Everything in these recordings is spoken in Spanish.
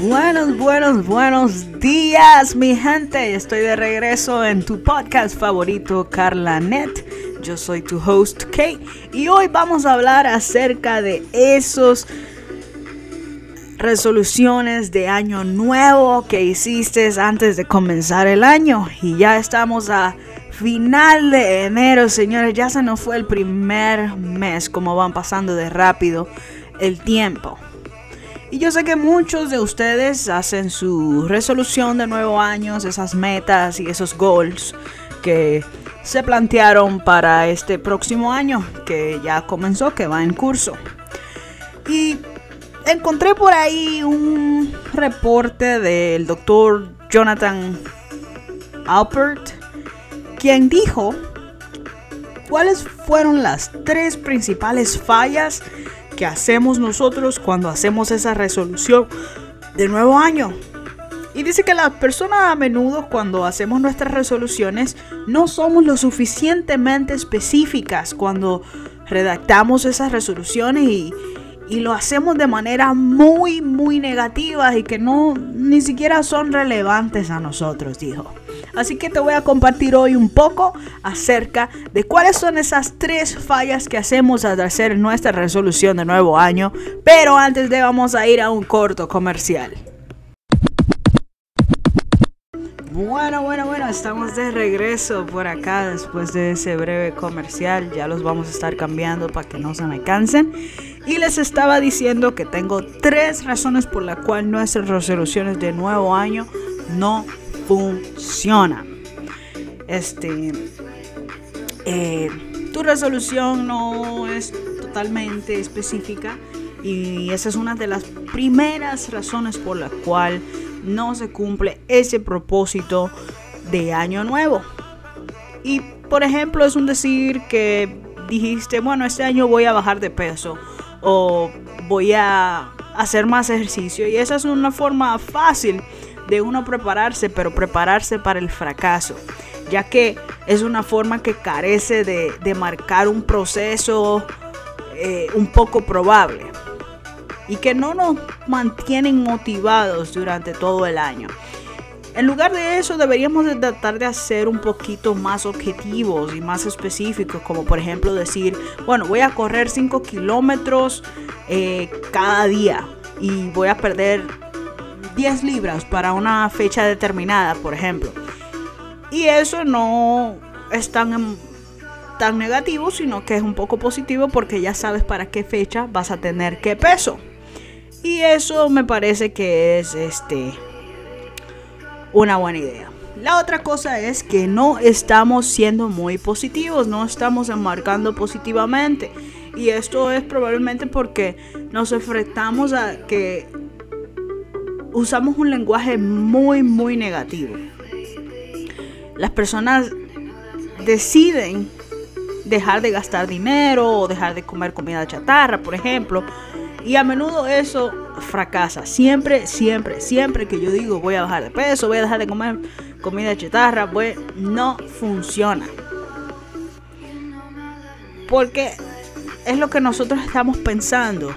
Buenos, buenos, buenos días, mi gente. Estoy de regreso en tu podcast favorito, Carla Net. Yo soy tu host, Kate, y hoy vamos a hablar acerca de esos resoluciones de año nuevo que hiciste antes de comenzar el año. Y ya estamos a final de enero, señores. Ya se nos fue el primer mes, como van pasando de rápido el tiempo. Y yo sé que muchos de ustedes hacen su resolución de nuevo año, esas metas y esos goals que se plantearon para este próximo año que ya comenzó, que va en curso. Y encontré por ahí un reporte del doctor Jonathan Alpert, quien dijo cuáles fueron las tres principales fallas que hacemos nosotros cuando hacemos esa resolución de nuevo año. Y dice que las personas a menudo cuando hacemos nuestras resoluciones no somos lo suficientemente específicas cuando redactamos esas resoluciones y, y lo hacemos de manera muy, muy negativa y que no ni siquiera son relevantes a nosotros, dijo. Así que te voy a compartir hoy un poco acerca de cuáles son esas tres fallas que hacemos al hacer nuestra resolución de nuevo año. Pero antes de vamos a ir a un corto comercial. Bueno, bueno, bueno, estamos de regreso por acá después de ese breve comercial. Ya los vamos a estar cambiando para que no se me cansen. Y les estaba diciendo que tengo tres razones por las cuales nuestras resoluciones de nuevo año no funciona. Este, eh, tu resolución no es totalmente específica y esa es una de las primeras razones por la cual no se cumple ese propósito de año nuevo. Y por ejemplo es un decir que dijiste, bueno, este año voy a bajar de peso o voy a hacer más ejercicio y esa es una forma fácil de uno prepararse, pero prepararse para el fracaso, ya que es una forma que carece de, marcar un proceso eh, un poco probable y que no nos mantienen motivados durante todo el año. En lugar de eso, deberíamos tratar de hacer un poquito más objetivos y más específicos, como por ejemplo decir, bueno, voy a correr 5 kilómetros eh, cada día y voy a perder 10 libras para una fecha determinada, por ejemplo. Y eso no es tan, tan negativo, sino que es un poco positivo porque ya sabes para qué fecha vas a tener qué peso. Y eso me parece que es este una buena idea. La otra cosa es que no estamos siendo muy positivos, no estamos enmarcando positivamente. Y esto es probablemente porque nos enfrentamos a que usamos un lenguaje muy, muy negativo. Las personas deciden dejar de gastar dinero o dejar de comer comida chatarra, por ejemplo. Y a menudo eso fracasa. Siempre, siempre, siempre que yo digo voy a bajar de peso, voy a dejar de comer comida chatarra, pues no funciona. Porque es lo que nosotros estamos pensando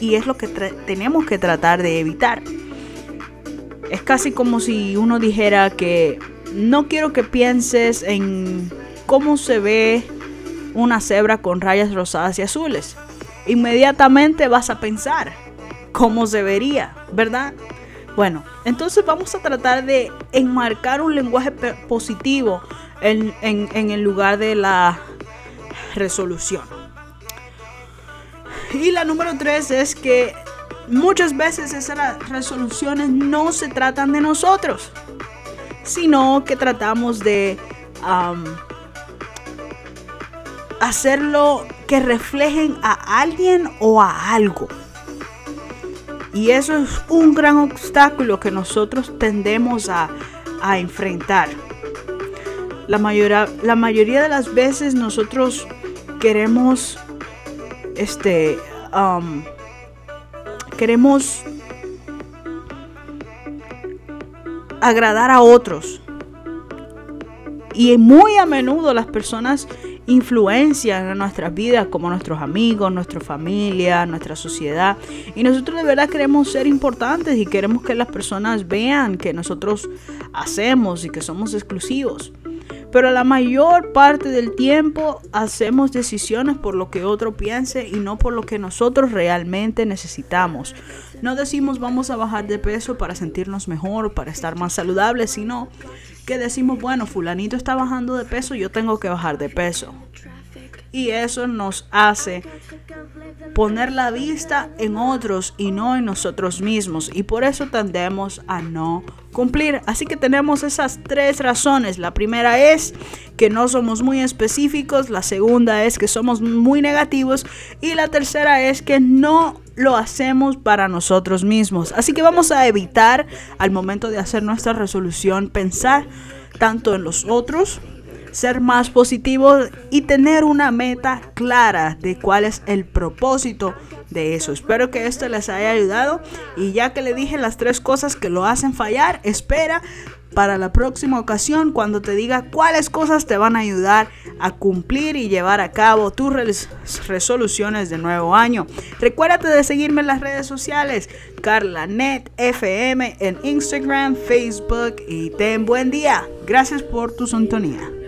y es lo que tenemos que tratar de evitar. Es casi como si uno dijera que no quiero que pienses en cómo se ve una cebra con rayas rosadas y azules. Inmediatamente vas a pensar cómo se vería, ¿verdad? Bueno, entonces vamos a tratar de enmarcar un lenguaje positivo en, en el lugar de la resolución. Y la número tres es que muchas veces esas resoluciones no se tratan de nosotros, sino que tratamos de hacerlo que reflejen a alguien o a algo. Y eso es un gran obstáculo que nosotros tendemos a, enfrentar. La mayoría, la mayoría de las veces nosotros queremos este, queremos agradar a otros. Y muy a menudo las personas influencian en nuestras vidas como nuestros amigos, nuestra familia, nuestra sociedad. Y nosotros de verdad queremos ser importantes y queremos que las personas vean que nosotros hacemos y que somos exclusivos. Pero la mayor parte del tiempo hacemos decisiones por lo que otro piense y no por lo que nosotros realmente necesitamos. No decimos vamos a bajar de peso para sentirnos mejor, para estar más saludables, sino que decimos, bueno, fulanito está bajando de peso, yo tengo que bajar de peso. Y eso nos hace poner la vista en otros y no en nosotros mismos. Y por eso tendemos a no cumplir. Así que tenemos esas tres razones. La primera es que no somos muy específicos. La segunda es que somos muy negativos. Y la tercera es que no lo hacemos para nosotros mismos. Así que vamos a evitar al momento de hacer nuestra resolución pensar tanto en los otros ser más positivo y tener una meta clara de cuál es el propósito de eso. Espero que esto les haya ayudado y ya que le dije las tres cosas que lo hacen fallar, espera para la próxima ocasión cuando te diga cuáles cosas te van a ayudar a cumplir y llevar a cabo tus resoluciones de nuevo año. Recuérdate de seguirme en las redes sociales, CarlaNet FM en Instagram, Facebook y ten buen día. Gracias por tu sintonía.